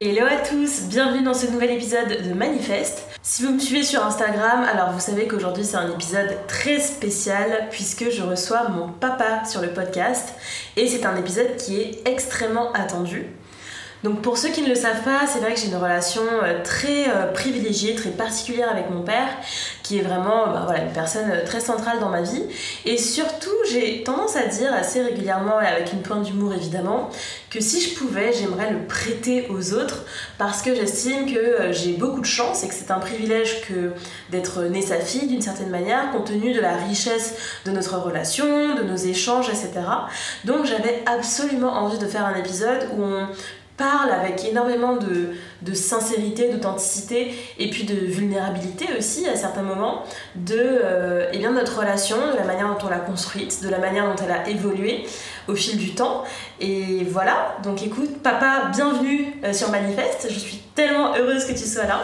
Hello à tous, bienvenue dans ce nouvel épisode de Manifeste. Si vous me suivez sur Instagram, alors vous savez qu'aujourd'hui c'est un épisode très spécial puisque je reçois mon papa sur le podcast et c'est un épisode qui est extrêmement attendu. Donc pour ceux qui ne le savent pas, c'est vrai que j'ai une relation euh, très euh, privilégiée, très particulière avec mon père, qui est vraiment bah, voilà, une personne euh, très centrale dans ma vie. Et surtout, j'ai tendance à dire assez régulièrement, et avec une pointe d'humour évidemment, que si je pouvais, j'aimerais le prêter aux autres, parce que j'estime que j'ai beaucoup de chance et que c'est un privilège que d'être née sa fille d'une certaine manière, compte tenu de la richesse de notre relation, de nos échanges, etc. Donc j'avais absolument envie de faire un épisode où on parle avec énormément de, de sincérité, d'authenticité et puis de vulnérabilité aussi à certains moments de euh, eh bien, notre relation, de la manière dont on l'a construite, de la manière dont elle a évolué au fil du temps. Et voilà, donc écoute, papa, bienvenue euh, sur Manifeste. Je suis tellement heureuse que tu sois là.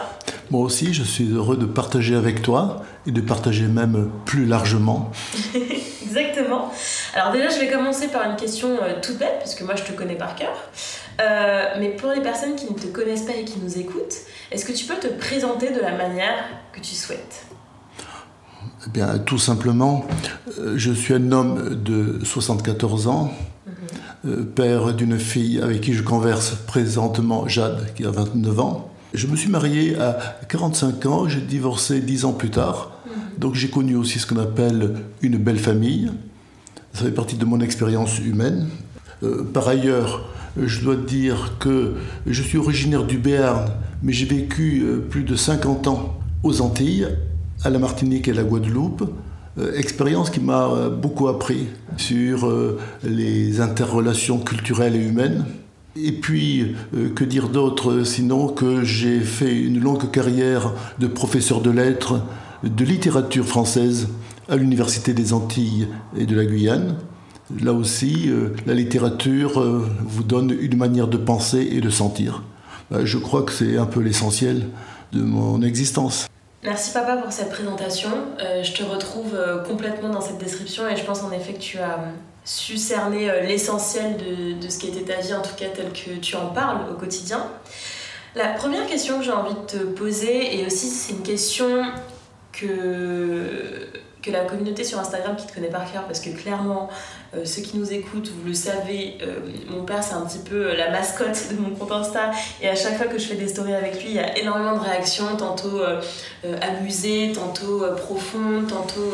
Moi aussi, je suis heureux de partager avec toi et de partager même plus largement. Exactement. Alors déjà, je vais commencer par une question euh, toute bête, puisque moi je te connais par cœur. Euh, mais pour les personnes qui ne te connaissent pas et qui nous écoutent, est-ce que tu peux te présenter de la manière que tu souhaites? Eh bien, tout simplement, euh, je suis un homme de 74 ans, mhm. euh, père d'une fille avec qui je converse présentement, Jade, qui a 29 ans. Je me suis marié à 45 ans, j'ai divorcé 10 ans plus tard. Mhm. Donc j'ai connu aussi ce qu'on appelle une belle famille. Ça fait partie de mon expérience humaine. par ailleurs, je dois dire que je suis originaire du Béarn, mais j'ai vécu euh, plus de 50 ans aux Antilles, à la Martinique et à la Guadeloupe. Euh, expérience qui m'a euh, beaucoup appris sur les interrelations culturelles et humaines. Et puis, que dire d'autre sinon que j'ai fait une longue carrière de professeur de lettres, de littérature française à l'Université des Antilles et de la Guyane. Là aussi, euh, la littérature euh, vous donne une manière de penser et de sentir. Euh, je crois que c'est un peu l'essentiel de mon existence. Merci papa pour cette présentation. je te retrouve complètement dans cette description et je pense en effet que tu as su cerner l'essentiel de, de, ce qui était ta vie, en tout cas tel que tu en parles au quotidien. La première question que j'ai envie de te poser, et aussi c'est une question que que la communauté sur Instagram qui te connaît par cœur, parce que clairement, euh, ceux qui nous écoutent, vous le savez, euh, mon père c'est un petit peu euh, la mascotte de mon compte Insta, et à chaque fois que je fais des stories avec lui, il y a énormément de réactions, tantôt amusées, tantôt profondes, tantôt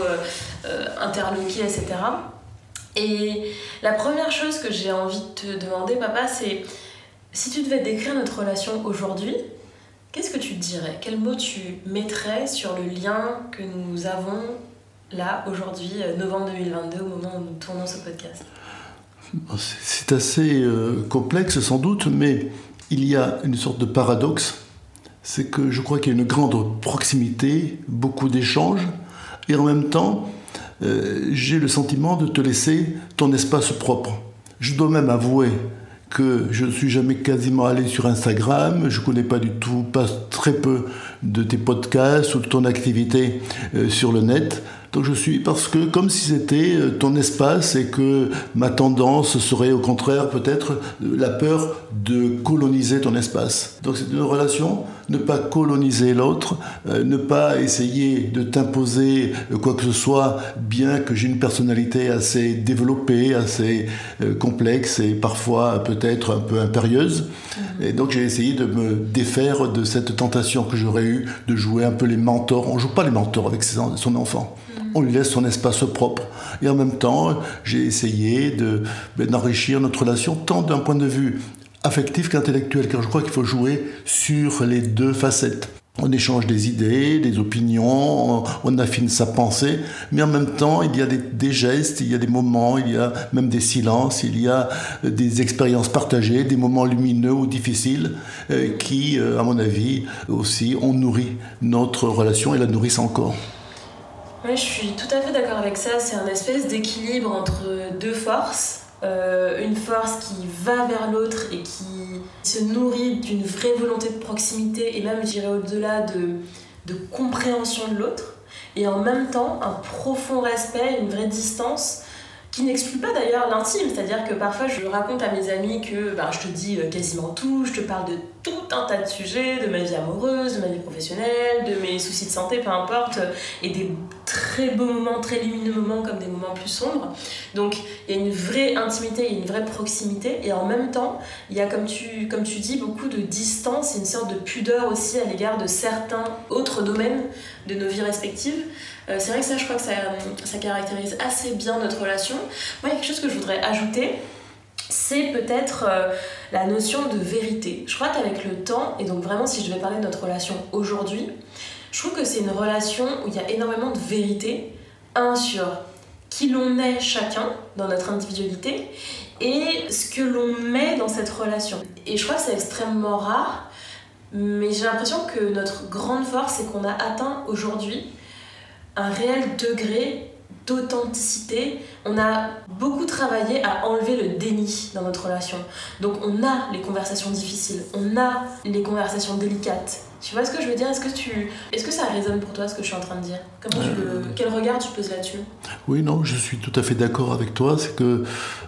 interloquées, etc. Et la première chose que j'ai envie de te demander, papa, c'est si tu devais décrire notre relation aujourd'hui, Qu'est-ce que tu dirais? Quel mot tu mettrais sur le lien que nous avons là, aujourd'hui, euh, novembre 2022, au moment où nous tournons ce podcast C'est assez euh, complexe sans doute, mais il y a une sorte de paradoxe. C'est que je crois qu'il y a une grande proximité, beaucoup d'échanges, et en même temps, euh, j'ai le sentiment de te laisser ton espace propre. Je dois même avouer que je ne suis jamais quasiment allé sur Instagram, je ne connais pas du tout, pas très peu de tes podcasts ou de ton activité sur le net. Donc je suis parce que comme si c'était euh, ton espace et que ma tendance serait au contraire peut-être la peur de coloniser ton espace. Donc c'est une relation, ne pas coloniser l'autre, euh, ne pas essayer de t'imposer quoi que ce soit, bien que j'ai une personnalité assez développée, assez euh, complexe et parfois peut-être un peu impérieuse. Mm-hmm. Et donc j'ai essayé de me défaire de cette tentation que j'aurais eue de jouer un peu les mentors. On joue pas les mentors avec son enfant on lui laisse son espace propre. Et en même temps, j'ai essayé ben, d'enrichir notre relation tant d'un point de vue affectif qu'intellectuel, car je crois qu'il faut jouer sur les deux facettes. on échange des idées, des opinions, on, affine sa pensée, mais en même temps, il y a des, gestes, il y a des moments, il y a même des silences, il y a des expériences partagées, des moments lumineux ou difficiles euh, qui, euh, à mon avis, aussi ont nourri notre relation et la nourrissent encore. Oui, je suis tout à fait d'accord avec ça. C'est un espèce d'équilibre entre deux forces. Euh, une force qui va vers l'autre et qui se nourrit d'une vraie volonté de proximité et même, je dirais, au-delà de, de compréhension de l'autre. Et en même temps, un profond respect, une vraie distance qui n'exclut pas d'ailleurs l'intime, c'est-à-dire que parfois je raconte à mes amis que ben, je te dis euh, quasiment tout, je te parle de tout un tas de sujets, de ma vie amoureuse, de ma vie professionnelle, de mes soucis de santé, peu importe, et des très beaux moments, très lumineux moments comme des moments plus sombres. Donc il y a une vraie intimité, il y a une vraie proximité, et en même temps, il y a comme tu, comme tu dis beaucoup de distance et une sorte de pudeur aussi à l'égard de certains autres domaines de nos vies respectives. Euh, c'est vrai que ça, je crois que ça, ça caractérise assez bien notre relation. Moi, il y a quelque chose que je voudrais ajouter, c'est peut-être euh, la notion de vérité. Je crois qu'avec le temps, et donc vraiment si je vais parler de notre relation aujourd'hui, je trouve que c'est une relation où il y a énormément de vérité. Un, sur qui l'on est chacun dans notre individualité et ce que l'on met dans cette relation. Et je crois que c'est extrêmement rare, mais j'ai l'impression que notre grande force, c'est qu'on a atteint aujourd'hui un réel degré d'authenticité. On a beaucoup travaillé à enlever le déni dans notre relation. Donc on a les conversations difficiles, on a les conversations délicates. Tu vois ce que je veux dire? Est-ce que tu, est-ce que ça résonne pour toi ce que je suis en train de dire? Comment tu euh, quel regard tu poses là-dessus? Oui, non, je suis tout à fait d'accord avec toi. C'est que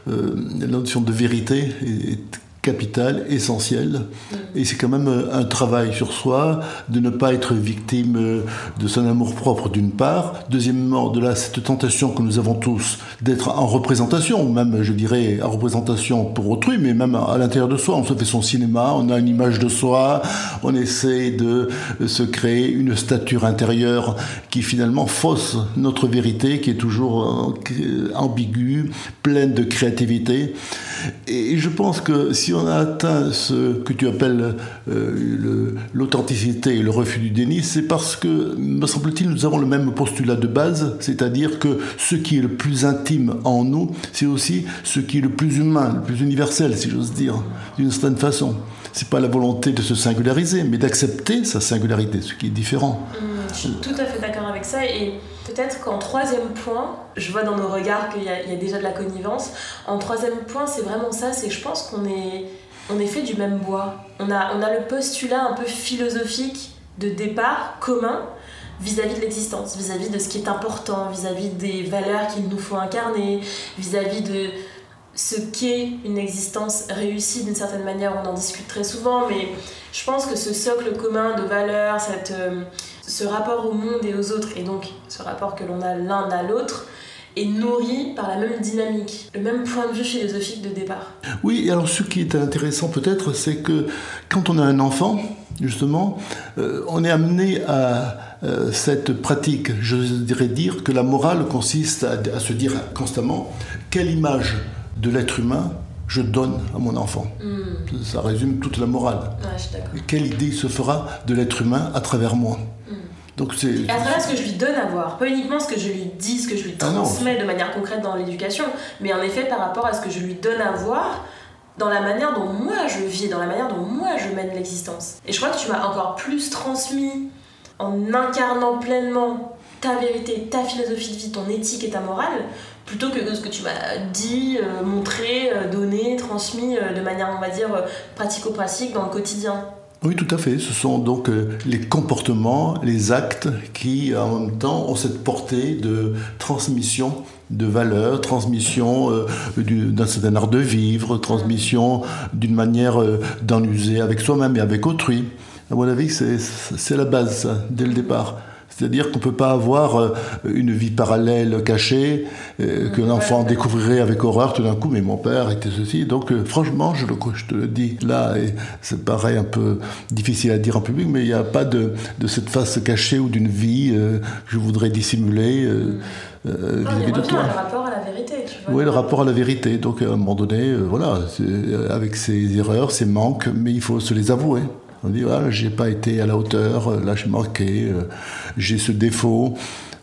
euh, la notion de vérité est capital, essentiel. Mm. Et c'est quand même euh, un travail sur soi de ne pas être victime euh, de son amour-propre d'une part. Deuxièmement, de la, cette tentation que nous avons tous d'être en représentation, même je dirais en représentation pour autrui, mais même à l'intérieur de soi. On se fait son cinéma, on a une image de soi, on essaie de se créer une stature intérieure qui finalement fausse notre vérité, qui est toujours euh, ambiguë, pleine de créativité. Et je pense que si on a atteint ce que tu appelles euh, l'authenticité et le refus du déni, c'est parce que, me semble-t-il, nous avons le même postulat de base, c'est-à-dire que ce qui est le plus intime en nous, c'est aussi ce qui est le plus humain, le plus universel, si j'ose dire, d'une certaine façon. C'est pas la volonté de se singulariser, mais d'accepter sa singularité, ce qui est différent. Mmh, je suis tout à fait d'accord avec ça et Peut-être qu'en troisième point, je vois dans nos regards qu'il y, a déjà de la connivence. En troisième point, c'est vraiment ça, c'est je pense qu'on est, on est fait du même bois. On a, on a le postulat un peu philosophique de départ commun vis-à-vis de l'existence, vis-à-vis de ce qui est important, vis-à-vis des valeurs qu'il nous faut incarner, vis-à-vis de ce qu'est une existence réussie d'une certaine manière. On en discute très souvent, mais je pense que ce socle commun de valeurs, cette... Ce rapport au monde et aux autres, et donc ce rapport que l'on a l'un à l'autre, est nourri par la même dynamique, le même point de vue philosophique de départ. Oui, alors ce qui est intéressant peut-être, c'est que quand on a un enfant, justement, euh, on est amené à euh, cette pratique, je dirais dire que la morale consiste à, se dire constamment quelle image de l'être humain je donne à mon enfant. Hmm. Ça résume toute la morale. quelle idée se fera de l'être humain à travers moi? Donc c'est, à travers ce que je lui donne à voir, pas uniquement ce que je lui dis, ce que je lui ah transmets de manière concrète dans l'éducation, mais en effet par rapport à ce que je lui donne à voir dans la manière dont moi je vis, dans la manière dont moi je mène l'existence. Et je crois que tu m'as encore plus transmis en incarnant pleinement ta vérité, ta philosophie de vie, ton éthique et ta morale, plutôt que ce que tu m'as dit, euh, montré, euh, donné, transmis euh, de manière, on va dire, pratico-pratique dans le quotidien. Oui, tout à fait. Ce sont donc euh, les comportements, les actes qui, en même temps, ont cette portée de transmission de valeurs, transmission euh, d'un certain art de vivre, transmission d'une manière euh, d'en user avec soi-même et avec autrui. À mon avis, c'est la base, dès le départ. C'est-à-dire qu'on ne peut pas avoir euh, une vie parallèle cachée, euh, qu'un enfant découvrirait avec horreur tout d'un coup, mais mon père était ceci. Donc euh, franchement, je, je, te le dis là, et ça paraît un peu difficile à dire en public, mais il n'y a pas de, de, cette face cachée ou d'une vie que je voudrais dissimuler. vis-à-vis de toi. Le rapport à la vérité. Tu vois. Oui, le rapport à la vérité. Donc à un moment donné, voilà, avec ses erreurs, ses manques, mais il faut se les avouer. On dit voilà, j'ai pas été à la hauteur, là j'ai manqué, j'ai ce défaut.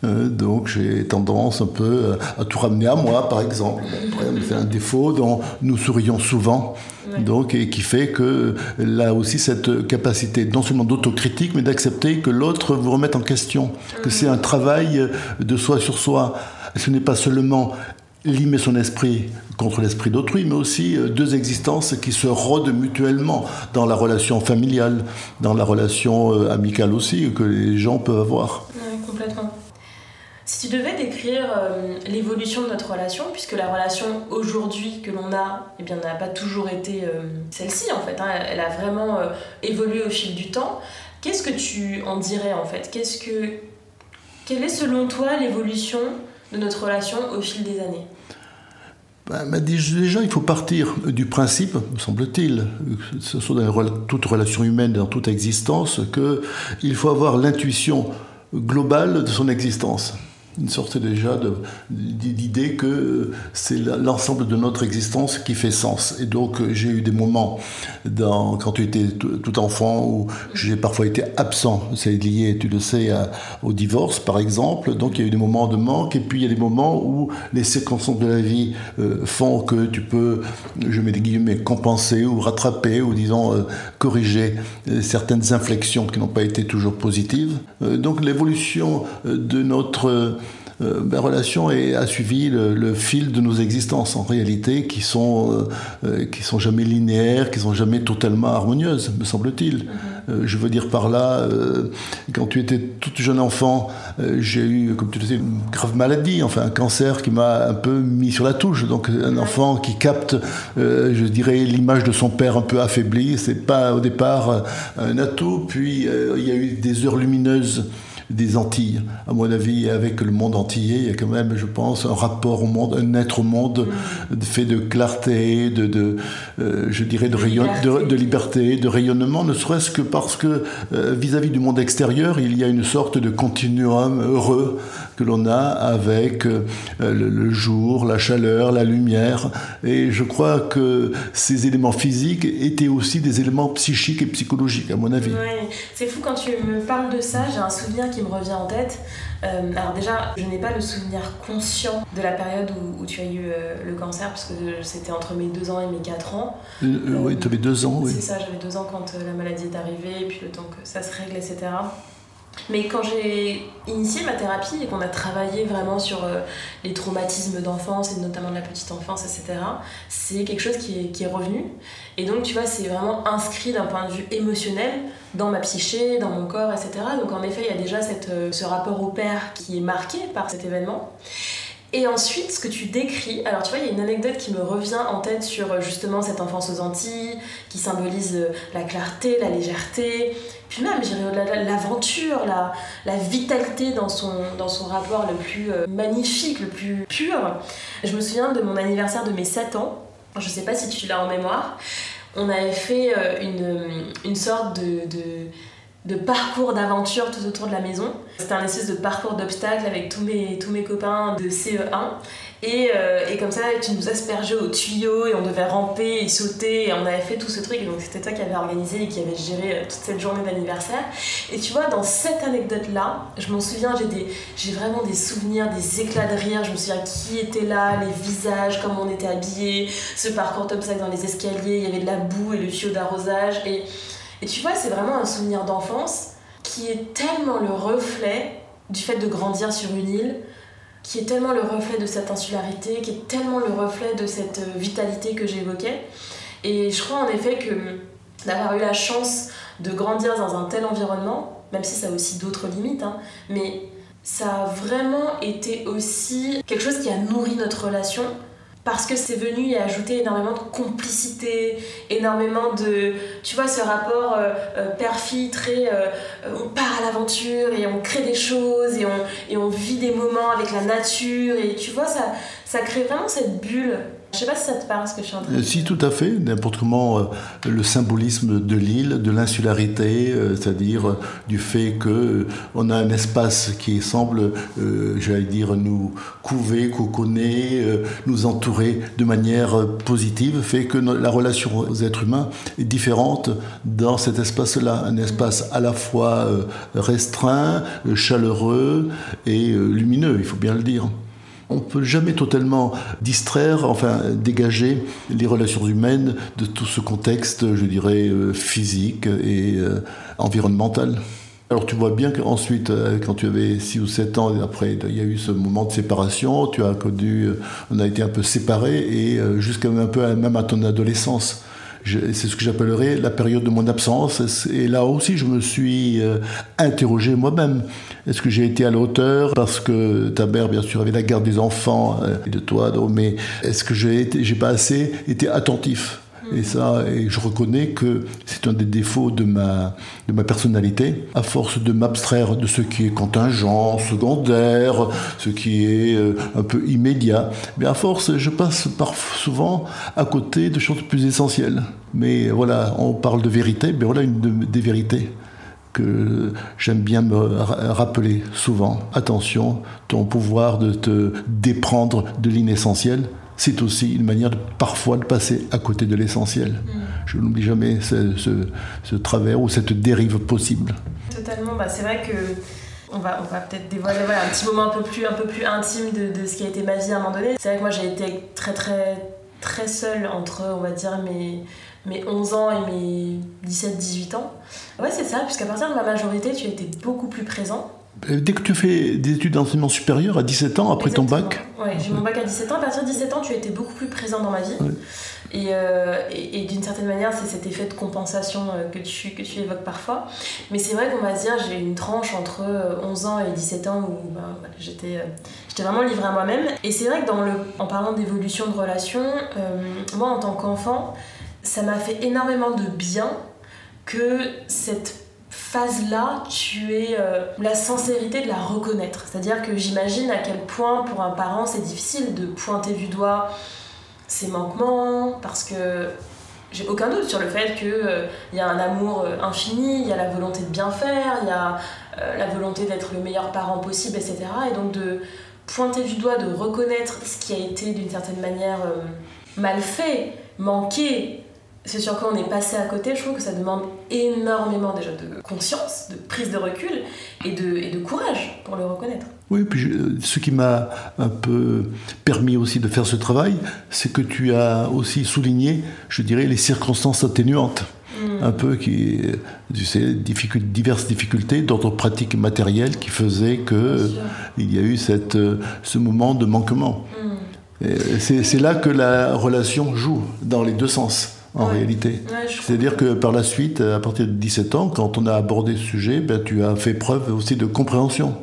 donc j'ai tendance un peu à tout ramener à moi, par exemple. C'est un défaut dont nous sourions souvent. Donc, et qui fait que là aussi cette capacité non seulement d'autocritique, mais d'accepter que l'autre vous remette en question, que c'est un travail de soi sur soi. Ce n'est pas seulement limer son esprit contre l'esprit d'autrui, mais aussi euh, deux existences qui se rodent mutuellement dans la relation familiale, dans la relation euh, amicale aussi, que les gens peuvent avoir. Oui, complètement. Si tu devais décrire euh, l'évolution de notre relation, puisque la relation aujourd'hui que l'on a, eh bien, n'a pas toujours été celle-ci en fait, hein, elle a vraiment évolué au fil du temps, qu'est-ce que tu en dirais en fait? Qu'est-ce que... Quelle est selon toi l'évolution de notre relation au fil des années bah, déjà, il faut partir du principe, me semble-t-il, que ce soit dans toute relation humaine, dans toute existence, qu'il faut avoir l'intuition globale de son existence une sorte déjà d'idée que c'est l'ensemble de notre existence qui fait sens. Et donc j'ai eu des moments quand tu étais tout enfant où j'ai parfois été absent. C'est lié, tu le sais, au divorce par exemple. Donc il y a eu des moments de manque et puis il y a des moments où les circonstances de la vie euh, font que tu peux, je mets des guillemets, compenser ou rattraper ou disons euh, corriger euh, certaines inflexions qui n'ont pas été toujours positives. donc l'évolution de notre euh, ma relation a suivi le, fil de nos existences en réalité, qui sont, euh, euh, qui sont jamais linéaires, qui sont jamais totalement harmonieuses, me semble-t-il. Mhm. je veux dire par là, quand tu étais tout jeune enfant, j'ai eu, comme tu le sais, une grave maladie, enfin un cancer qui m'a un peu mis sur la touche. Donc un enfant qui capte, je dirais, l'image de son père un peu affaibli, c'est pas au départ un atout. Puis il y a eu des heures lumineuses des Antilles. À mon avis, avec le monde antillais, il y a quand même, je pense, un rapport au monde, un être au monde fait de clarté, de, de euh, je dirais, de, rayon, de, liberté, de rayonnement, ne serait-ce que parce que euh, vis-à-vis du monde extérieur, il y a une sorte de continuum heureux que l'on a avec euh, le, jour, la chaleur, la lumière. Et je crois que ces éléments physiques étaient aussi des éléments psychiques et psychologiques, à mon avis. Ouais, c'est fou quand tu me parles de ça, j'ai un souvenir qui me revient en tête. Euh, alors déjà, je n'ai pas le souvenir conscient de la période où, tu as eu euh, le cancer, parce que c'était entre mes 2 ans et mes 4 ans. Oui, tu avais 2 ans, oui. C'est ça, j'avais 2 ans quand la maladie est arrivée, et puis le temps que ça se règle, etc. Mais quand j'ai initié ma thérapie et qu'on a travaillé vraiment sur les traumatismes d'enfance et notamment de la petite enfance, etc., c'est quelque chose qui est, revenu. Et donc, tu vois, c'est vraiment inscrit d'un point de vue émotionnel dans ma psyché, dans mon corps, etc. Donc en effet, il y a déjà euh, ce rapport au père qui est marqué par cet événement. Et ensuite, ce que tu décris, alors tu vois, il y a une anecdote qui me revient en tête sur euh, justement cette enfance aux Antilles, qui symbolise euh, la clarté, la légèreté, puis même, j'irais au-delà l'aventure, la, la vitalité dans son, dans son rapport le plus magnifique, le plus pur. Je me souviens de mon anniversaire de mes 7 ans, je sais pas si tu l'as en mémoire, on avait fait euh, une, une sorte de, de, parcours d'aventure tout autour de la maison. C'était un espèce de parcours d'obstacles avec tous mes, tous mes copains de CE1. Et, euh, et, comme ça, tu nous aspergeais au tuyau et on devait ramper et sauter et on avait fait tout ce truc. Donc c'était toi qui avais organisé et qui avait géré euh, toute cette journée d'anniversaire. Et tu vois, dans cette anecdote-là, je m'en souviens, j'ai vraiment des souvenirs, des éclats de rire. Je me souviens qui était là, les visages, comment on était habillés, ce parcours d'obstacles dans les escaliers, il y avait de la boue et le tuyau d'arrosage. Et, et tu vois, c'est vraiment un souvenir d'enfance qui est tellement le reflet du fait de grandir sur une île qui est tellement le reflet de cette insularité, qui est tellement le reflet de cette euh, vitalité que j'évoquais. Et je crois en effet que d'avoir eu la chance de grandir dans un tel environnement, même si ça a aussi d'autres limites, hein, mais ça a vraiment été aussi quelque chose qui a nourri notre relation parce que c'est venu y ajouter énormément de complicité, énormément de, tu vois, ce rapport euh, euh, très, euh, on part à l'aventure et on crée des choses et on, vit des moments avec la nature et tu vois, ça, ça crée vraiment cette bulle Je sais pas si ça te parle ce que je suis en train de Euh, dire. Si, tout à fait. N'importe comment, euh, le symbolisme de l'île, de l'insularité, euh, c'est-à-dire euh, du fait que on a un espace qui semble, j'allais dire, nous couver, coconner, nous entourer de manière positive, fait que no- la relation aux êtres humains est différente dans cet espace-là. Un espace à la fois restreint, chaleureux et lumineux, il faut bien le dire. On ne peut jamais totalement distraire, enfin dégager les relations humaines de tout ce contexte, je dirais, euh, physique et euh, environnemental. Alors tu vois bien qu'ensuite, euh, quand tu avais 6 ou 7 ans, après il y a eu ce moment de séparation, tu as connu, on a été un peu séparés et jusqu'à un peu même à ton adolescence. C'est ce que j'appellerais la période de mon absence. Et là aussi, je me suis euh, interrogé moi-même. Est-ce que j'ai été à la hauteur? Parce que ta mère, bien sûr, avait la garde des enfants euh, et de toi. mais est-ce que j'ai pas assez été attentif? Et ça, et je reconnais que c'est un des défauts de ma, de ma personnalité. À force de m'abstraire de ce qui est contingent, secondaire, ce qui est euh, un peu immédiat, mais à force, je passe par, souvent à côté de choses plus essentielles. Mais voilà, on parle de vérité, mais voilà une de- des vérités que j'aime bien me ra- rappeler souvent. Attention, ton pouvoir de te déprendre de l'inessentiel, c'est aussi une manière de, parfois de passer à côté de l'essentiel. Je n'oublie jamais ce, ce- ce travers ou cette dérive possible. Totalement, bah, c'est vrai que on va, on va peut-être dévoiler voilà, un petit moment un peu plus, un peu plus intime de, de ce qui a été ma vie à un moment donné. C'est vrai que moi j'ai été très très très seule entre, on va dire, mes, mes 11 ans et mes 17-18 ans. Ouais, c'est ça, puisqu'à partir de ma majorité, tu étais beaucoup plus présent. Euh, Dès que tu fais des études d'enseignement supérieur à 17 ans, après ton bac, Ouais, j'ai mon bac à 17 ans. À partir de 17 ans, tu étais beaucoup plus présent dans ma vie. Ouais. Et, euh, et, et d'une certaine manière, c'est cet effet de compensation euh, que tu, que tu évoques parfois. Mais c'est vrai qu'on va se dire, j'ai une tranche entre euh, 11 ans et 17 ans où ben, j'étais j'étais vraiment livrée à moi-même. Et c'est vrai que dans le, en parlant d'évolution de relation, euh, moi en tant qu'enfant, ça m'a fait énormément de bien que cette phase-là, tu aies euh, la sincérité de la reconnaître. C'est-à-dire que j'imagine à quel point pour un parent c'est difficile de pointer du doigt ses manquements, parce que j'ai aucun doute sur le fait qu'il y a un amour euh, infini, il y a la volonté de bien faire, il y a euh, la volonté d'être le meilleur parent possible, etc. Et donc de pointer du doigt, de reconnaître ce qui a été d'une certaine manière euh, mal fait, manqué, c'est sur quoi on est passé à côté, je trouve que ça demande énormément déjà de conscience, de prise de recul et de, et de courage pour le reconnaître. Oui, puis je- ce qui m'a un peu permis aussi de faire ce travail, c'est que tu as aussi souligné, je dirais, les circonstances atténuantes. Un peu qui, tu sais, diverses difficultés d'ordre pratique et matériel qui faisaient que sûr. il y a eu cette, euh, ce moment de manquement. C'est c'est là que la relation joue, dans les deux sens, en Ouais. réalité. Ouais, C'est-à-dire que par la suite, à partir de 17 ans, quand on a abordé ce sujet, ben, tu as fait preuve aussi de compréhension.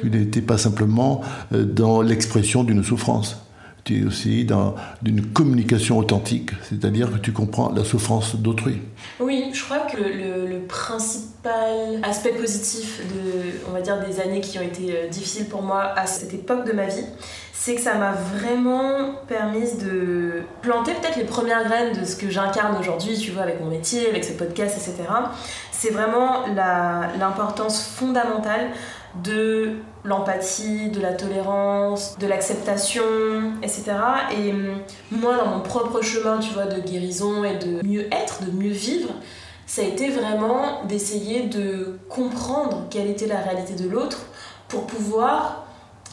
Tu n'étais pas simplement euh, dans l'expression d'une souffrance. Tu es aussi dans d'une communication authentique, c'est-à-dire que tu comprends la souffrance d'autrui. Oui, je crois que le, le- le principal aspect positif de, on va dire, des années qui ont été euh, difficiles pour moi à cette époque de ma vie, c'est que ça m'a vraiment permis de planter peut-être les premières graines de ce que j'incarne aujourd'hui, tu vois, avec mon métier, avec ce podcast, etc. C'est vraiment l'importance fondamentale de l'empathie, de la tolérance, de l'acceptation, etc. Et hum, moi, dans mon propre chemin, tu vois, de guérison et de mieux être, de mieux vivre, ça a été vraiment d'essayer de comprendre quelle était la réalité de l'autre pour pouvoir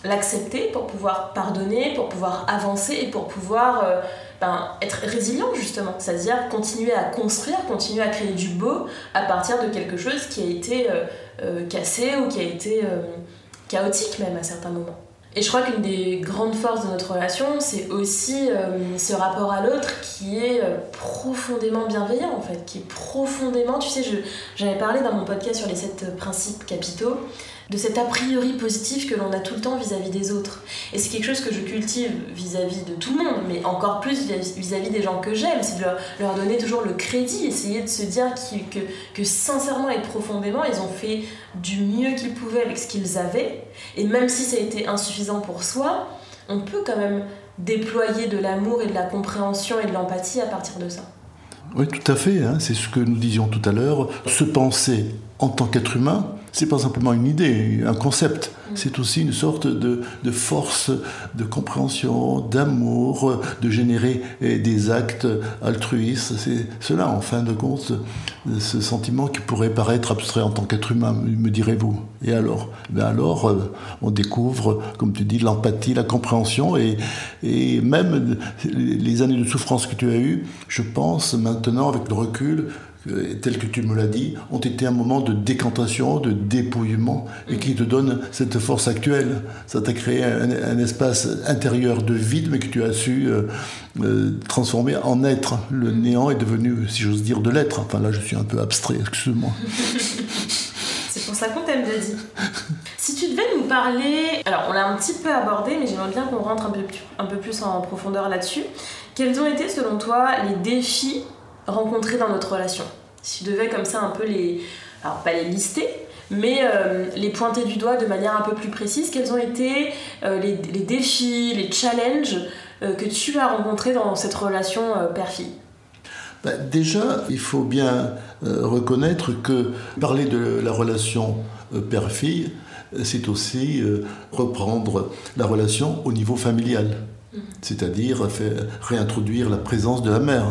l'accepter, pour pouvoir pardonner, pour pouvoir avancer et pour pouvoir euh, ben, être résilient justement, c'est-à-dire continuer à construire, continuer à créer du beau à partir de quelque chose qui a été euh, euh, cassé ou qui a été euh, chaotique même à certains moments. Et je crois qu'une des grandes forces de notre relation, c'est aussi ce rapport à l'autre qui est profondément bienveillant en fait, qui est profondément, tu sais, j'avais parlé dans mon podcast sur les sept principes capitaux, de cet a priori positif que l'on a tout le temps vis-à-vis des autres. Et c'est quelque chose que je cultive vis-à-vis de tout le monde, mais encore plus vis- vis-à-vis des gens que j'aime, c'est de leur, donner toujours le crédit, essayer de se dire que, que sincèrement et profondément, ils ont fait du mieux qu'ils pouvaient avec ce qu'ils avaient, et même si ça a été insuffisant pour soi, on peut quand même déployer de l'amour et de la compréhension et de l'empathie à partir de ça. Oui, tout à fait. Hein. C'est ce que nous disions tout à l'heure. Se penser en tant qu'être humain, c'est pas simplement une idée, un concept. C'est aussi une sorte de, force de compréhension, d'amour, de générer eh, des actes altruistes. C'est cela, en fin de compte, ce sentiment qui pourrait paraître abstrait en tant qu'être humain, me direz-vous. Et alors? Ben Alors, euh, on découvre, comme tu dis, l'empathie, la compréhension et, et même les années de souffrance que tu as eues, je pense maintenant, avec le recul, tel que tu me l'as dit, ont été un moment de décantation, de dépouillement, et qui te donne cette force actuelle. Ça t'a créé un, espace intérieur de vide, mais que tu as su euh, euh, transformer en être. Le néant est devenu, si j'ose dire, de l'être. Enfin là, je suis un peu abstrait, excuse-moi. C'est pour ça qu'on t'aime, Daddy. Si tu devais nous parler, alors on l'a un petit peu abordé, mais j'aimerais bien qu'on rentre un peu, un peu plus en profondeur là-dessus. Quels ont été, selon toi, les défis rencontrés dans notre relation. Si tu devais comme ça un peu les... Alors pas les lister, mais euh, les pointer du doigt de manière un peu plus précise, quels ont été euh, les, défis, les challenges euh, que tu as rencontrés dans cette relation père-fille? Bah, Déjà, il faut bien reconnaître que parler de la relation père-fille, c'est aussi reprendre la relation au niveau familial, mmh. c'est-à-dire réintroduire la présence de la mère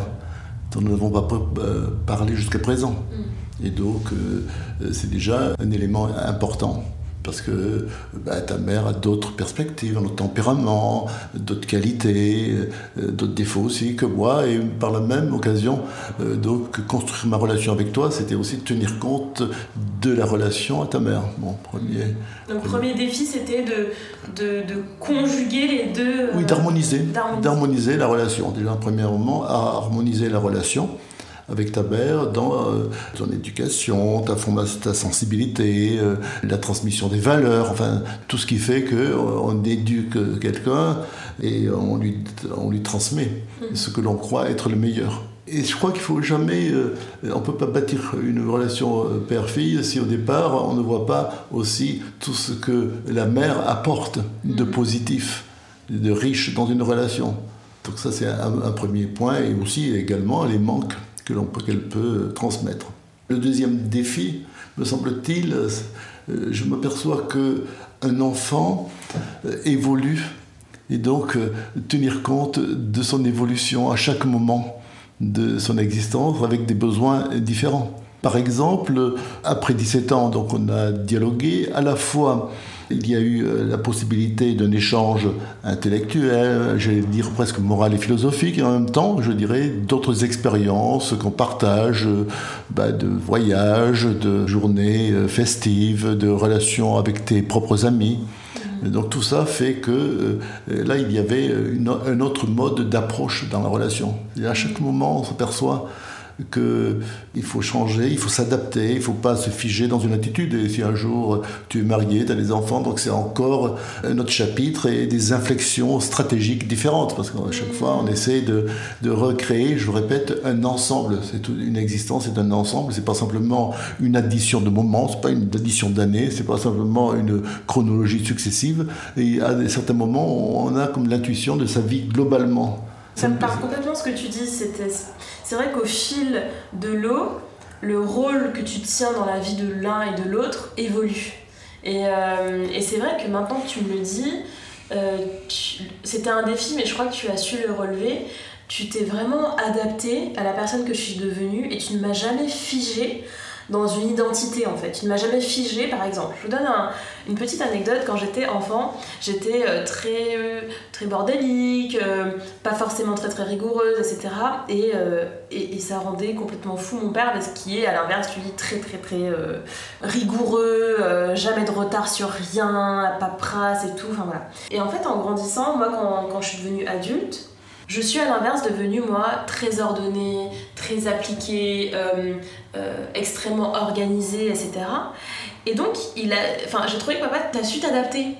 dont nous n'avons pas euh, parlé jusqu'à présent. Mm. Et donc, euh, c'est déjà un élément important. Parce que bah, ta mère a d'autres perspectives, un autre tempérament, d'autres qualités, euh, d'autres défauts aussi que moi. Et par la même occasion, donc construire ma relation avec toi, c'était aussi tenir compte de la relation à ta mère. Mon premier. Donc, premier, défi, c'était de, de, de, conjuguer les deux. oui, d'harmoniser. D'harmoniser la relation. Déjà, premièrement, à harmoniser la relation avec ta mère dans euh, ton éducation, ta, ta sensibilité, euh, la transmission des valeurs, enfin tout ce qui fait qu'on euh, éduque quelqu'un et on lui, on lui transmet mm. ce que l'on croit être le meilleur. Et je crois qu'il faut jamais, on ne peut pas bâtir une relation père-fille si au départ on ne voit pas aussi tout ce que la mère apporte de mm. positif, de riche dans une relation. Donc ça c'est un, un, premier point et aussi également les manques qu'elle peut transmettre. Le deuxième défi, me semble-t-il, euh, je m'aperçois que un enfant euh, évolue et donc euh, tenir compte de son évolution à chaque moment de son existence avec des besoins différents. Par exemple, après 17 ans, donc on a dialogué à la fois il y a eu euh, la possibilité d'un échange intellectuel, j'allais dire presque moral et philosophique, et en même temps, je dirais, d'autres expériences qu'on partage, euh, bah, de voyages, de journées euh, festives, de relations avec tes propres amis. Donc tout ça fait que là, il y avait un autre mode d'approche dans la relation. Et à chaque moment, on s'aperçoit qu'il faut changer, il faut s'adapter, il ne faut pas se figer dans une attitude. Et si un jour tu es marié, tu as des enfants, donc c'est encore un autre chapitre et des inflexions stratégiques différentes. Parce qu'à chaque fois, on essaie de, de recréer, je le répète, un ensemble. C'est une existence, c'est un ensemble. C'est pas simplement une addition de moments, c'est pas une addition d'années, c'est pas simplement une chronologie successive. Et à certains moments, on a comme l'intuition de sa vie globalement. Ça me parle complètement ce que tu dis. C'est vrai qu'au fil de l'eau, le rôle que tu tiens dans la vie de l'un et de l'autre évolue. Et, euh, c'est vrai que maintenant que tu me le dis, euh, c'était un défi, mais je crois que tu as su le relever. Tu t'es vraiment adapté à la personne que je suis devenue et tu ne m'as jamais figé dans une identité en fait. Il ne m'a jamais figé par exemple. Je vous donne une petite anecdote. Quand j'étais enfant, j'étais euh, très, euh, très bordélique, euh, pas forcément très très rigoureuse, etc. Et, et, ça rendait complètement fou mon père parce qu'il est à l'inverse, lui, très très très rigoureux, jamais de retard sur rien, la paperasse et tout. Enfin voilà. Et en fait, en grandissant, moi quand, quand je suis devenue adulte, je suis à l'inverse devenue, moi, très ordonnée, très appliquée, euh, euh, extrêmement organisée, etc. Et donc, il a, enfin, j'ai trouvé que papa, t'as su t'adapter.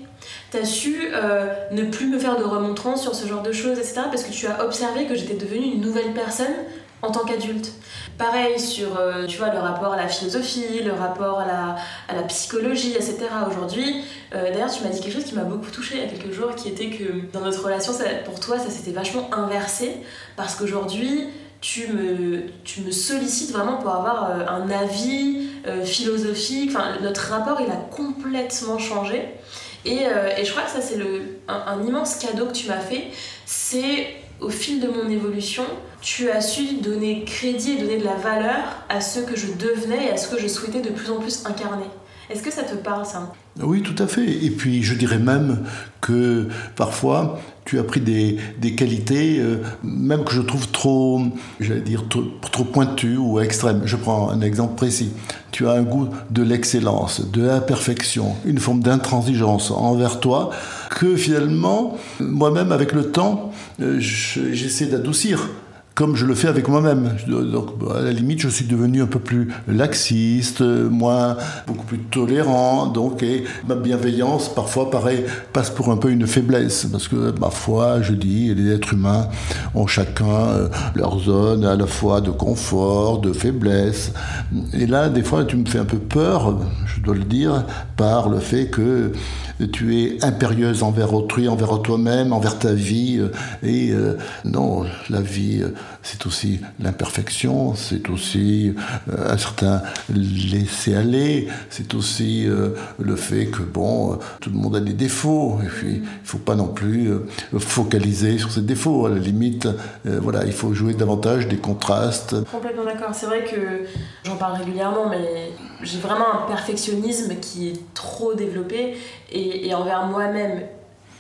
Tu as su euh, ne plus me faire de remontrance sur ce genre de choses, etc. Parce que tu as observé que j'étais devenue une nouvelle personne en tant qu'adulte. Pareil sur euh, tu vois, le rapport à la philosophie, le rapport à la, à la psychologie, etc. Aujourd'hui, euh, d'ailleurs, tu m'as dit quelque chose qui m'a beaucoup touchée il y a quelques jours, qui était que dans notre relation, pour toi, ça s'était vachement inversé, parce qu'aujourd'hui, tu me, tu me sollicites vraiment pour avoir euh, un avis philosophique. Enfin, notre rapport, il a complètement changé. Et, et je crois que ça, c'est un, un immense cadeau que tu m'as fait. C'est au fil de mon évolution, tu as su donner crédit et donner de la valeur à ce que je devenais et à ce que je souhaitais de plus en plus incarner. Est-ce que ça te parle ça? Oui, tout à fait. Et puis je dirais même que parfois tu as pris des, des qualités, euh, même que je trouve trop, j'allais dire, trop, trop pointues ou extrêmes. Je prends un exemple précis. Tu as un goût de l'excellence, de la perfection, une forme d'intransigeance envers toi que finalement, moi-même, avec le temps, euh, j'essaie d'adoucir comme je le fais avec moi-même. Donc, à la limite, je suis devenu un peu plus laxiste, moins, beaucoup plus tolérant. Donc, et ma bienveillance, parfois, paraît, passe pour un peu une faiblesse. Parce que, ma foi, je dis, les êtres humains ont chacun euh, leur zone à la fois de confort, de faiblesse. Et là, des fois, tu me fais un peu peur, je dois le dire, par le fait que tu es impérieuse envers autrui, envers toi-même, envers ta vie. Euh, et euh, non, la vie, euh, c'est aussi l'imperfection, c'est aussi un certain laisser-aller, c'est aussi le fait que, bon, tout le monde a des défauts. Et puis, il ne faut pas non plus focaliser sur ces défauts. À la limite, voilà, il faut jouer davantage des contrastes. Complètement d'accord. C'est vrai que j'en parle régulièrement, mais j'ai vraiment un perfectionnisme qui est trop développé et, envers moi-même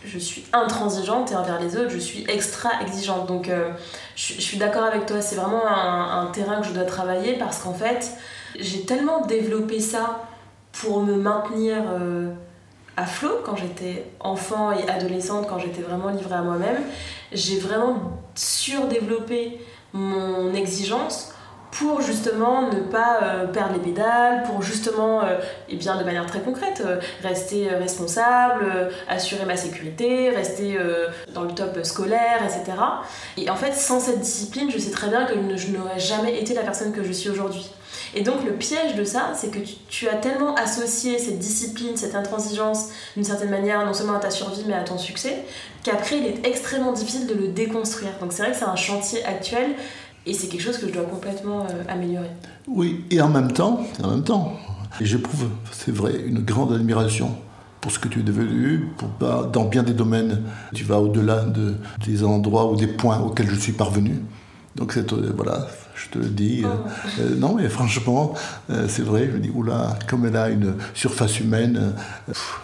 je suis intransigeante et envers les autres je suis extra exigeante. Donc euh, je, suis d'accord avec toi c'est vraiment un, terrain que je dois travailler parce qu'en fait j'ai tellement développé ça pour me maintenir euh, à flot quand j'étais enfant et adolescente quand j'étais vraiment livrée à moi-même j'ai vraiment surdéveloppé mon exigence pour justement ne pas euh, perdre les pédales, pour justement, euh, et bien de manière très concrète, euh, rester responsable, assurer ma sécurité, rester dans le top scolaire, etc. Et en fait, sans cette discipline, je sais très bien que je n'aurais jamais été la personne que je suis aujourd'hui. Et donc le piège de ça, c'est que tu, as tellement associé cette discipline, cette intransigeance, d'une certaine manière, non seulement à ta survie, mais à ton succès, qu'après, il est extrêmement difficile de le déconstruire. Donc c'est vrai que c'est un chantier actuel et c'est quelque chose que je dois complètement euh, améliorer. Oui, et en même temps, en même temps, j'éprouve, c'est vrai, une grande admiration pour ce que tu es devenu, pour, dans bien des domaines, tu vas au-delà de, des endroits ou des points auxquels je suis parvenu. Donc euh, voilà, je te le dis. Euh, oh. euh, non, mais franchement, euh, c'est vrai, je me dis, oula, comme elle a une surface humaine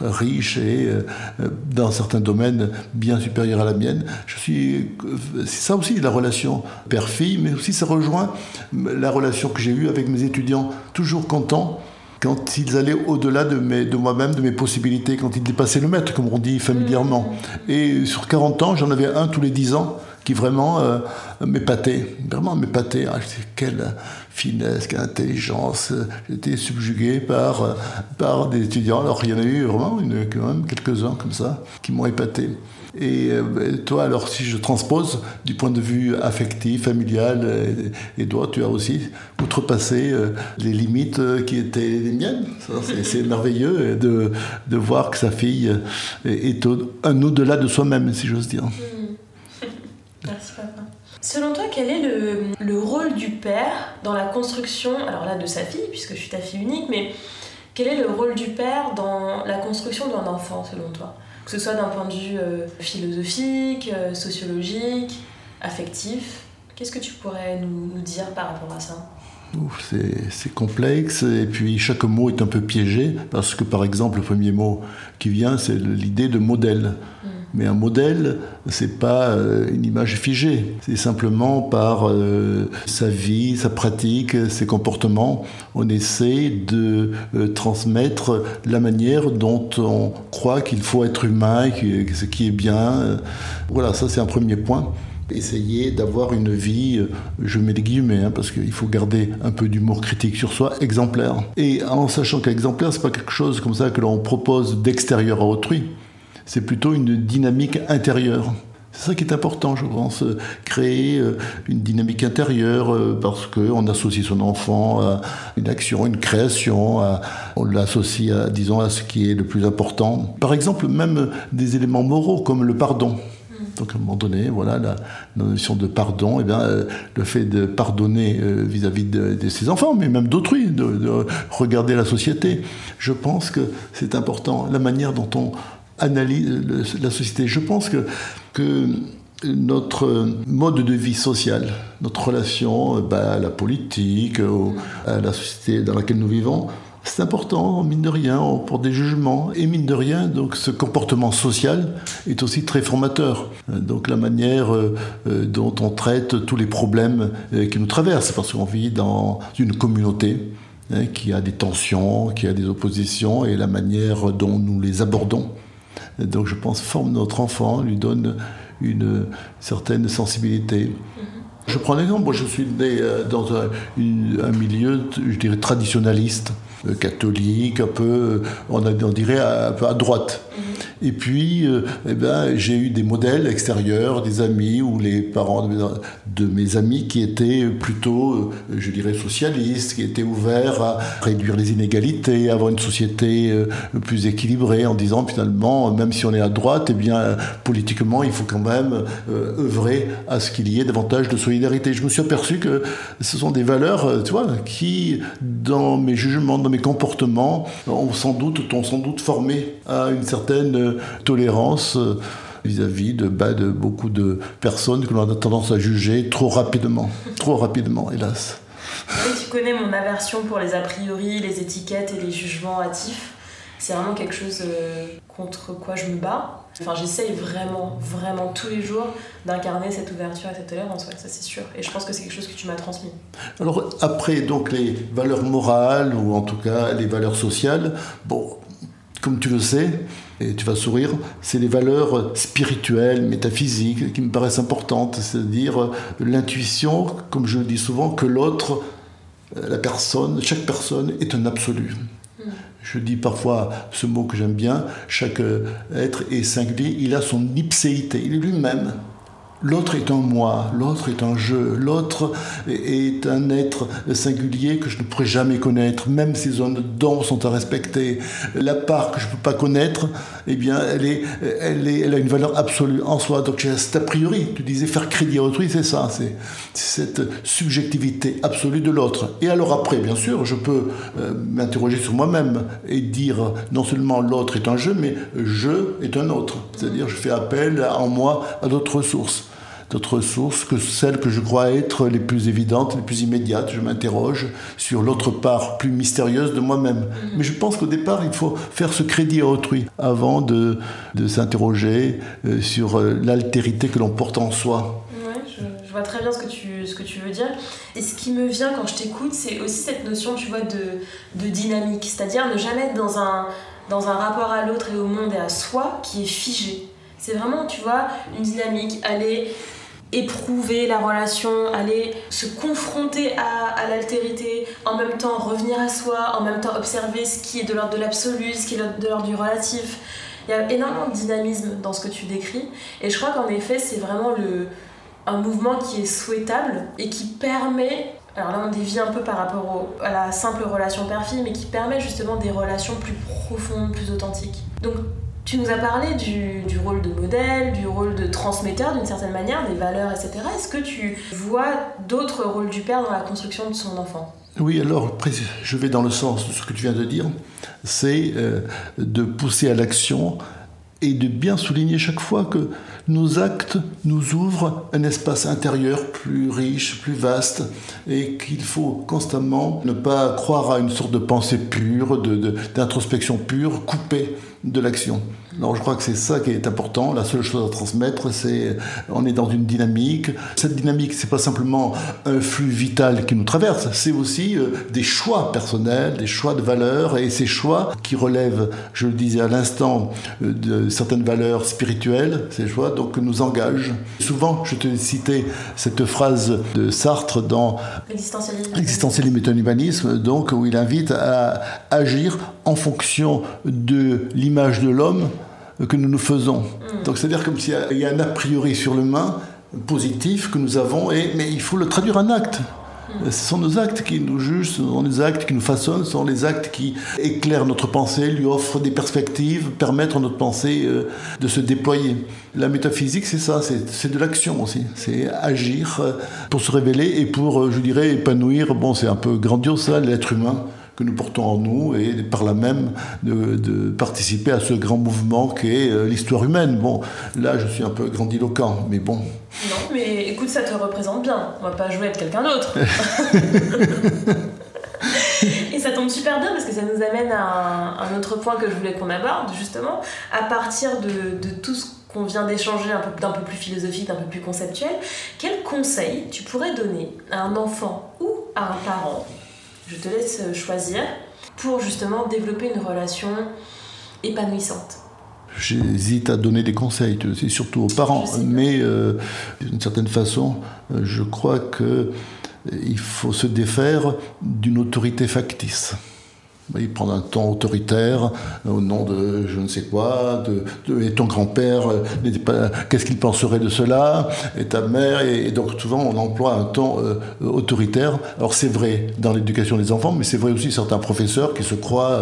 riche et dans certains domaines bien supérieure à la mienne, je suis. C'est ça aussi la relation père-fille, mais aussi ça rejoint la relation que j'ai eue avec mes étudiants, toujours contents quand ils allaient au-delà de, de moi-même, de mes possibilités, quand ils dépassaient le maître, comme on dit familièrement. Mmh. Et sur 40 ans, j'en avais un tous les 10 ans qui vraiment euh, m'épatait, vraiment m'épatait. Ah, quelle finesse, quelle intelligence. J'étais subjugué par, par des étudiants. Alors il y en a eu vraiment une, quand même quelques-uns comme ça qui m'ont épaté. Et euh, toi, alors si je transpose du point de vue affectif, familial, et, toi, tu as aussi outrepassé euh, les limites qui étaient les miennes. C'est merveilleux de, de voir que sa fille est un au-delà de soi-même, si j'ose dire. Selon toi, quel est le, rôle du père dans la construction, alors là de sa fille, puisque je suis ta fille unique, mais quel est le rôle du père dans la construction d'un enfant selon toi? Que ce soit d'un point de vue euh, philosophique, euh, sociologique, affectif. Qu'est-ce que tu pourrais nous, dire par rapport à ça? C'est complexe et puis chaque mot est un peu piégé parce que par exemple le premier mot qui vient c'est l'idée de modèle. Mm. Mais un modèle, c'est pas euh, une image figée. C'est simplement par euh, sa vie, sa pratique, ses comportements, on essaie de euh, transmettre la manière dont on croit qu'il faut être humain, ce qui est bien. Voilà, ça c'est un premier point essayer d'avoir une vie, je mets des guillemets, hein, parce qu'il faut garder un peu d'humour critique sur soi, exemplaire. Et en sachant qu'exemplaire, c'est pas quelque chose comme ça que l'on propose d'extérieur à autrui. C'est plutôt une dynamique intérieure. C'est ça qui est important, je pense, créer euh, une dynamique intérieure euh, parce qu'on associe son enfant à une action, une création, on l'associe, à, disons, à ce qui est le plus important. Par exemple, même des éléments moraux comme le pardon. Donc à un moment donné, voilà, la, notion de pardon, et eh bien, euh, le fait de pardonner vis-à-vis de, ses enfants, mais même d'autrui, de, de, regarder la société, je pense que c'est important. La manière dont on analyse la société. Je pense que, que notre mode de vie social, notre relation bah, à la politique, à la société dans laquelle nous vivons, c'est important, mine de rien, pour des jugements. Et mine de rien, donc ce comportement social est aussi très formateur. Donc la manière euh, dont on traite tous les problèmes euh, qui nous traversent, parce qu'on vit dans une communauté hein, qui a des tensions, qui a des oppositions, et la manière dont nous les abordons donc je pense forme notre enfant, lui donne une certaine sensibilité. Mhm. Je prends un exemple, moi je suis né euh, dans un, un milieu, je dirais, traditionnaliste, catholique, un peu, on, on dirait un peu à droite. Mhm. Et puis, euh, eh ben, j'ai eu des modèles extérieurs, des amis ou les parents de mes, amis qui étaient plutôt, euh, je dirais, socialistes, qui étaient ouverts à réduire les inégalités, à avoir une société euh, plus équilibrée, en disant finalement, même si on est à droite, eh bien, politiquement, il faut quand même œuvrer à ce qu'il y ait davantage de solidarité. Je me suis aperçu que ce sont des valeurs, tu vois, qui, dans mes jugements, mes comportements, ont sans doute, ont sans doute formé à une certaine tolérance euh, vis-à-vis de, bah, de beaucoup de personnes que l'on a tendance à juger trop rapidement, trop rapidement, hélas. tu connais mon aversion pour les a priori, les étiquettes et les jugements hâtifs. C'est vraiment quelque chose euh, contre quoi je me bats. Enfin, j'essaye vraiment, vraiment tous les jours d'incarner cette ouverture et cette tolérance, ça c'est sûr. Et je pense que c'est quelque chose que tu m'as transmis. Alors après, donc les valeurs morales, ou en tout cas les valeurs sociales, bon, comme tu le sais, et tu vas sourire, c'est les valeurs spirituelles, métaphysiques qui me paraissent importantes, c'est-à-dire l'intuition, comme je le dis souvent, que l'autre, euh, la personne, chaque personne est un absolu. Je dis parfois ce mot que j'aime bien, chaque être est singulier, il a son ipséité, il est lui-même. L'autre est un moi, l'autre est un jeu, l'autre est un être singulier que je ne pourrai jamais connaître, même si zones dons sont à respecter. La part que je ne peux pas connaître, eh bien, elle, est, elle, est, elle a une valeur absolue en soi. Donc c'est a priori, tu disais faire crédit à autrui, c'est ça, c'est cette subjectivité absolue de l'autre. Et alors après, bien sûr, je peux euh, m'interroger sur moi-même et dire non seulement l'autre est un jeu, mais je est un autre. C'est-à-dire je fais appel en moi à d'autres ressources d'autres sources que celles que je crois être les plus évidentes, les plus immédiates. Je m'interroge sur l'autre part plus mystérieuse de moi-même. Mhm. Mais je pense qu'au départ, il faut faire ce crédit à autrui avant de, de s'interroger euh, sur euh, l'altérité que l'on porte en soi. Ouais, je, vois très bien ce que, tu, ce que tu veux dire. Et ce qui me vient quand je t'écoute, c'est aussi cette notion, tu vois, de, de dynamique. C'est-à-dire ne jamais être dans un, dans un rapport à l'autre et au monde et à soi qui est figé. C'est vraiment, tu vois, une dynamique, aller éprouver la relation, aller se confronter à, l'altérité, en même temps revenir à soi, en même temps observer ce qui est de l'ordre de l'absolu, ce qui est de l'ordre du relatif. Il y a énormément de dynamisme dans ce que tu décris, et je crois qu'en effet c'est vraiment le, un mouvement qui est souhaitable et qui permet alors là on dévie un peu par rapport à la simple relation père-fille, mais qui permet justement des relations plus profondes, plus authentiques. Donc tu nous as parlé du, rôle de modèle, du rôle de transmetteur d'une certaine manière, des valeurs, etc. Est-ce que tu vois d'autres rôles du père dans la construction de son enfant? Oui, alors je vais dans le sens de ce que tu viens de dire, c'est euh, de pousser à l'action et de bien souligner chaque fois que nos actes nous ouvrent un espace intérieur plus riche, plus vaste, et qu'il faut constamment ne pas croire à une sorte de pensée pure, d'introspection pure, coupée de l'action. Je crois que c'est ça qui est important. La seule chose à transmettre, c'est on est dans une dynamique. Cette dynamique, c'est pas simplement un flux vital qui nous traverse, c'est aussi euh, des choix personnels, des choix de valeurs et ces choix qui relèvent, je le disais à l'instant, euh, de certaines valeurs spirituelles. Ces choix donc nous engagent. Souvent, je te citais cette phrase de Sartre dans L'existentialisme est un humanisme, donc où il invite à agir en fonction de l'image de l'homme que nous nous faisons. Mm. Donc c'est-à-dire comme s'il y, a un a priori sur l'humain positif que nous avons, et, mais il faut le traduire en acte. Ce sont nos actes qui nous jugent, ce sont les actes qui nous façonnent, ce sont les actes qui éclairent notre pensée, lui offrent des perspectives, permettent à notre pensée euh, de se déployer. La métaphysique, c'est ça, c'est de l'action aussi. C'est agir euh, pour se révéler et pour, euh, je dirais, épanouir. Bon, c'est un peu grandiose ça, l'être humain que nous portons en nous et par là même de, participer à ce grand mouvement qu'est euh, l'histoire humaine. Bon, là je suis un peu grandiloquent, mais bon. Non, mais écoute, ça te représente bien. On va pas jouer être quelqu'un d'autre. et ça tombe super bien parce que ça nous amène à un, autre point que je voulais qu'on aborde, justement, à partir de, de tout ce qu'on vient d'échanger un peu, d'un peu plus philosophique, d'un peu plus conceptuel, quel conseil tu pourrais donner à un enfant ou à un parent je te laisse choisir pour justement développer une relation épanouissante. J'hésite à donner des conseils, c'est surtout aux parents, mais euh, d'une certaine façon, euh, je crois qu'il euh, faut se défaire d'une autorité factice. Il prend un ton autoritaire euh, au nom de je ne sais quoi, de, et ton grand-père, euh, qu'est-ce qu'il penserait de cela, et ta mère, et, donc souvent on emploie un ton euh, autoritaire. Alors c'est vrai dans l'éducation des enfants, mais c'est vrai aussi certains professeurs qui se croient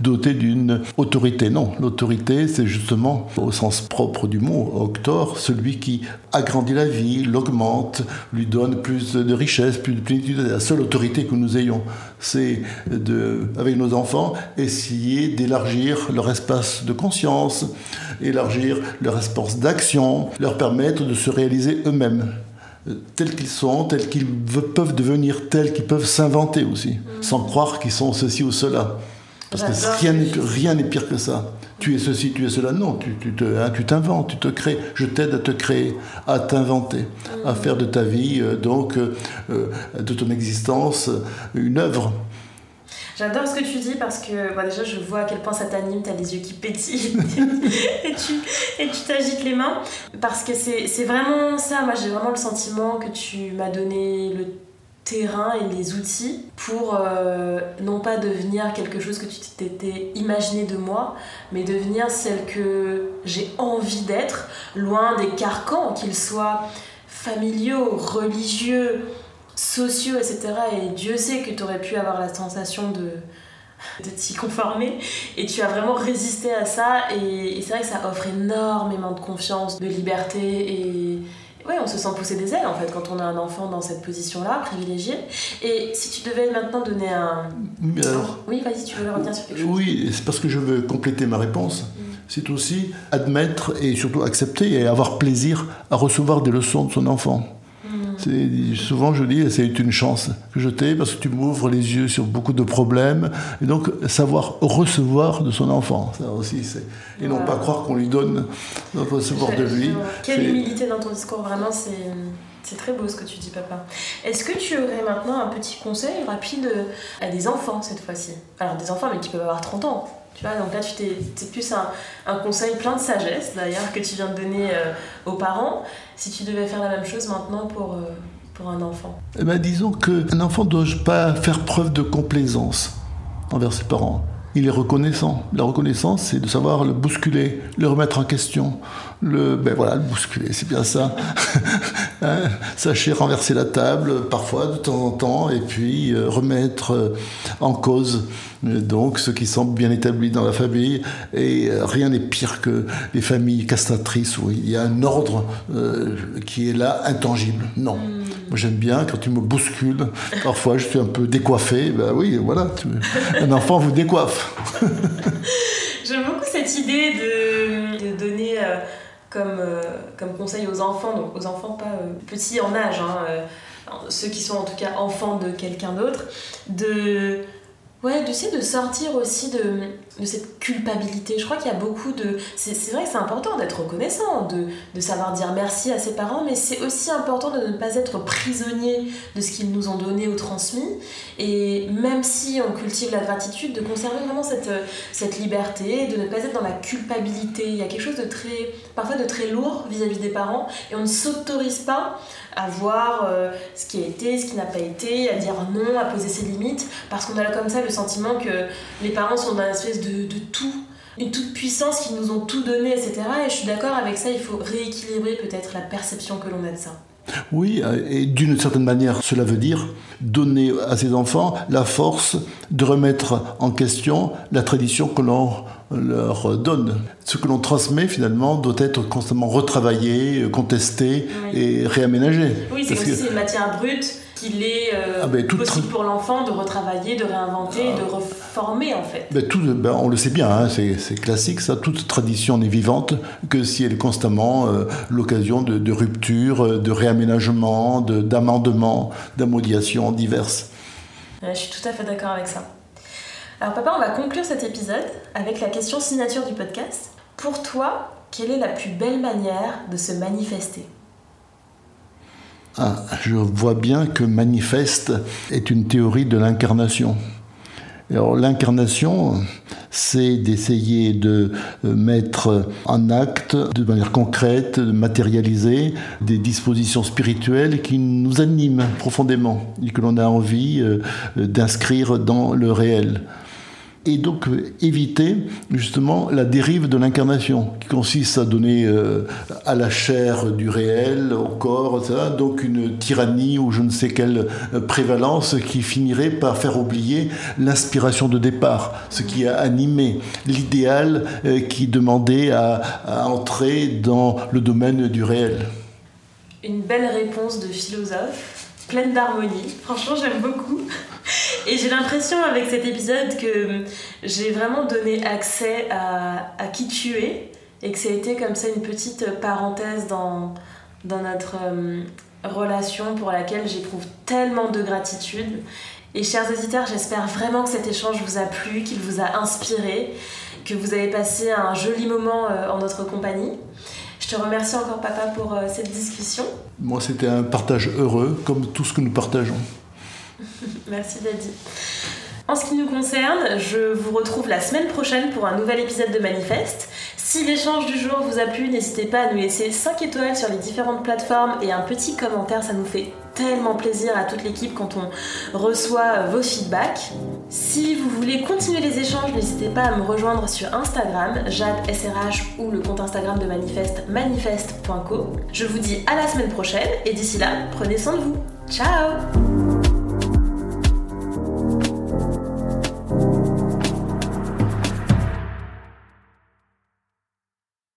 dotés d'une autorité. Non, l'autorité c'est justement au sens propre du mot, octor, celui qui agrandit la vie, l'augmente, lui donne plus de richesse, plus de plénitude. La seule autorité que nous ayons, c'est de, avec nos enfants, essayer d'élargir leur espace de conscience, élargir leur espace d'action, leur permettre de se réaliser eux-mêmes tels qu'ils sont, tels qu'ils peuvent devenir, tels qu'ils peuvent s'inventer aussi, mm. sans croire qu'ils sont ceci ou cela. Parce que rien n'est pire que ça. Tu es ceci, tu es cela. Non, tu, hein, tu t'inventes, tu te crées. Je t'aide à te créer, à t'inventer, à mm. faire de ta vie, euh, donc, euh, euh, de ton existence, une œuvre. J'adore ce que tu dis parce que bah, déjà je vois à quel point ça t'anime, t'as les yeux qui pétillent et tu et tu t'agites les mains parce que c'est vraiment ça. Moi j'ai vraiment le sentiment que tu m'as donné le terrain et les outils pour euh, non pas devenir quelque chose que tu t'étais imaginé de moi, mais devenir celle que j'ai envie d'être, loin des carcans, qu'ils soient familiaux, religieux, sociaux, etc. Et Dieu sait que tu aurais pu avoir la sensation de, de t'y conformer et tu as vraiment résisté à ça et, et c'est vrai que ça offre énormément de confiance, de liberté et, Ouais, on se sent pousser des ailes en fait quand on a un enfant dans cette position-là, privilégié. Et si tu devais maintenant donner un. oui, vas-y, tu veux revenir sur quelque chose Oui, c'est parce que je veux compléter ma réponse. Mm. C'est aussi admettre et surtout accepter et avoir plaisir à recevoir des leçons de son enfant. Souvent, je dis, c'est une chance que je t'ai parce que tu m'ouvres les yeux sur beaucoup de problèmes. Et donc, savoir recevoir de son enfant, ça aussi, c'est. Et non pas croire qu'on lui donne, donc recevoir de lui. Quelle humilité dans ton discours, vraiment, c'est. C'est très beau ce que tu dis, papa. Est-ce que tu aurais maintenant un petit conseil rapide à des enfants cette fois-ci? Alors, des enfants, mais qui peuvent avoir 30 ans. Tu vois, donc là, tu t'es, c'est plus un, conseil plein de sagesse, d'ailleurs, que tu viens de donner euh, aux parents. Si tu devais faire la même chose maintenant pour, euh, pour un enfant? Eh ben, Disons qu'un enfant ne doit pas faire preuve de complaisance envers ses parents. Il est reconnaissant. La reconnaissance, c'est de savoir le bousculer, le remettre en question, le, ben voilà, le bousculer, c'est bien ça. hein Sachez renverser la table, parfois, de temps en temps, et puis euh, remettre euh, en cause donc ce qui semble bien établi dans la famille. Et euh, rien n'est pire que les familles castratrices où il y a un ordre qui est là, intangible. Non. Moi, j'aime bien quand tu me bouscules. Parfois, je suis un peu décoiffé. Ben oui, voilà. Un enfant vous décoiffe. J'aime beaucoup cette idée de, donner comme, euh, comme conseil aux enfants, donc aux enfants pas euh, petits en âge, hein, euh, ceux qui sont en tout cas enfants de quelqu'un d'autre, de Ouais, d'essayer de sortir aussi de, de, cette culpabilité. Je crois qu'il y a beaucoup de... C'est vrai que c'est important d'être reconnaissant, de, de, savoir dire merci à ses parents, mais c'est aussi important de ne pas être prisonnier de ce qu'ils nous ont donné ou transmis. Et même si on cultive la gratitude, de conserver vraiment cette, cette liberté, de ne pas être dans la culpabilité. Il y a quelque chose de très... parfois de très lourd vis-à-vis des parents, et on ne s'autorise pas à voir euh, ce qui a été, ce qui n'a pas été, à dire non, à poser ses limites, parce qu'on a comme ça le sentiment que les parents sont dans une espèce de, tout une toute puissance qui nous ont tout donné, etc. Et je suis d'accord avec ça, il faut rééquilibrer peut-être la perception que l'on a de ça. Oui, et d'une certaine manière, cela veut dire donner à ces enfants la force de remettre en question la tradition que l'on leur donne. Ce que l'on transmet finalement doit être constamment retravaillé, contesté et réaménagé. Oui, c'est comme si c'est une matière brute qu'il est euh, ah ben, possible pour l'enfant de retravailler, de réinventer, de reformer en fait. Ben, tout, ben, on le sait bien, hein, c'est classique ça, toute tradition n'est vivante que si elle est constamment euh, l'occasion de, de ruptures, de réaménagement, d'amendements, diverses. je suis tout à fait d'accord avec ça. Alors papa, on va conclure cet épisode avec la question signature du podcast. Pour toi, quelle est la plus belle manière de se manifester? Ah, Je vois bien que manifeste est une théorie de l'incarnation. Alors l'incarnation, c'est d'essayer de euh, mettre en acte, de manière concrète, de matérialiser des dispositions spirituelles qui nous animent profondément et que l'on a envie euh, d'inscrire dans le réel et donc euh, éviter justement la dérive de l'incarnation qui consiste à donner euh, à la chair du réel, au corps, etc. donc une tyrannie ou je ne sais quelle euh, prévalence qui finirait par faire oublier l'inspiration de départ, ce qui a animé l'idéal qui demandait à, à entrer dans le domaine du réel. Une belle réponse de philosophe, pleine d'harmonie. Franchement, j'aime beaucoup. Et j'ai l'impression avec cet épisode que j'ai vraiment donné accès à, à, qui tu es et que ça a été comme ça une petite parenthèse dans, dans notre euh, relation pour laquelle j'éprouve tellement de gratitude. Et chers auditeurs, j'espère vraiment que cet échange vous a plu, qu'il vous a inspiré, que vous avez passé un joli moment euh, en notre compagnie. Je te remercie encore papa pour euh, cette discussion. Moi c'était un partage heureux comme tout ce que nous partageons. Merci Daddy. En ce qui nous concerne, je vous retrouve la semaine prochaine pour un nouvel épisode de Manifeste. Si l'échange du jour vous a plu, n'hésitez pas à nous laisser 5 étoiles sur les différentes plateformes et un petit commentaire, ça nous fait tellement plaisir à toute l'équipe quand on reçoit vos feedbacks. Si vous voulez continuer les échanges, n'hésitez pas à me rejoindre sur Instagram, SRH ou le compte Instagram de Manifeste, manifeste.co. Je vous dis à la semaine prochaine et d'ici là, prenez soin de vous. Ciao